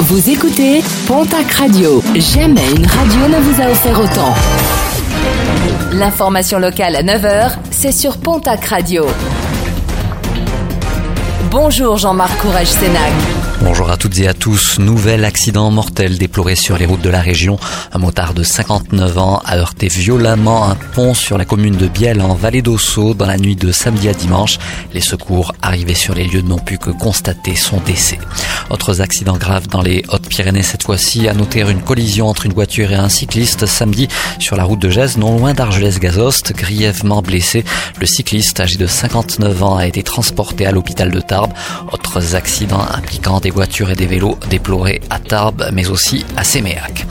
Vous écoutez Pontac Radio. Jamais une radio ne vous a offert autant. L'information locale à 9h, c'est sur Pontac Radio. Bonjour Jean-Marc Courage Sénac. Bonjour à toutes et à tous. Nouvel accident mortel déploré sur les routes de la région. Un motard de 59 ans a heurté violemment un pont sur la commune de Biel en vallée d'Ossau dans la nuit de samedi à dimanche. Les secours arrivés sur les lieux n'ont pu que constater son décès. Autres accidents graves dans les Hautes-Pyrénées cette fois-ci. À noter une collision entre une voiture et un cycliste samedi sur la route de Gèze, non loin d'Argelès-Gazost. Grièvement blessé, le cycliste âgé de 59 ans a été transporté à l'hôpital de Tarbes. Autres accidents impliquant des voitures et des vélos déplorés à Tarbes, mais aussi à Séméac.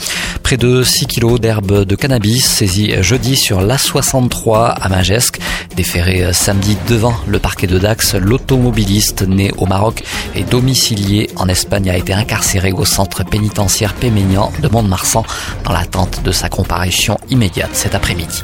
De 6 kilos d'herbe de cannabis saisis jeudi sur l'A63 à Magesque. Déféré samedi devant le parquet de Dax, l'automobiliste né au Maroc et domicilié en Espagne a été incarcéré au centre pénitentiaire Péménian de Mont-de-Marsan dans l'attente de sa comparution immédiate cet après-midi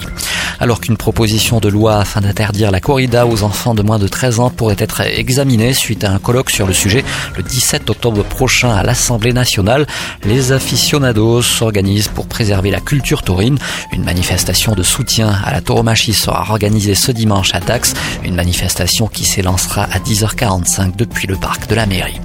alors qu'une proposition de loi afin d'interdire la corrida aux enfants de moins de 13 ans pourrait être examinée suite à un colloque sur le sujet le 17 octobre prochain à l'Assemblée nationale. Les aficionados s'organisent pour préserver la culture taurine. Une manifestation de soutien à la tauromachie sera organisée ce dimanche à Dax, une manifestation qui s'élancera à 10h45 depuis le parc de la mairie.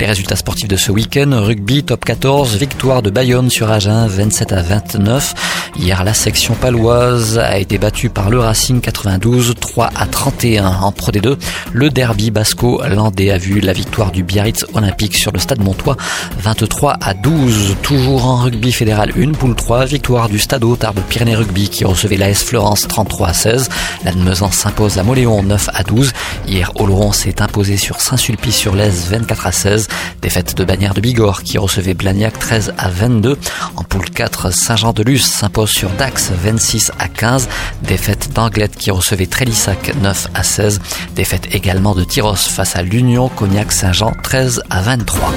Les résultats sportifs de ce week-end, rugby top 14, victoire de Bayonne sur Agen 27 à 29. Hier, la section paloise a été battue par le Racing 92 3 à 31 en Pro D2. Le derby basco-landais a vu la victoire du Biarritz Olympique sur le stade Montois 23 à 12. Toujours en rugby fédéral 1, poule 3, victoire du Stade Tarbes Pyrénées Rugby qui recevait l'AS Florence 33 à 16. Lannemezan s'impose à Moléon 9 à 12. Hier, Oloron s'est imposé sur Saint-Sulpice-sur-Lez 24 à 16. Défaite de Bagnères de Bigorre qui recevait Blagnac 13 à 22. En poule 4, Saint-Jean-de-Luz s'impose sur Dax 26 à 15. Défaite d'Anglette qui recevait Trélissac 9 à 16. Défaite également de Tyros face à l'Union Cognac Saint-Jean 13 à 23.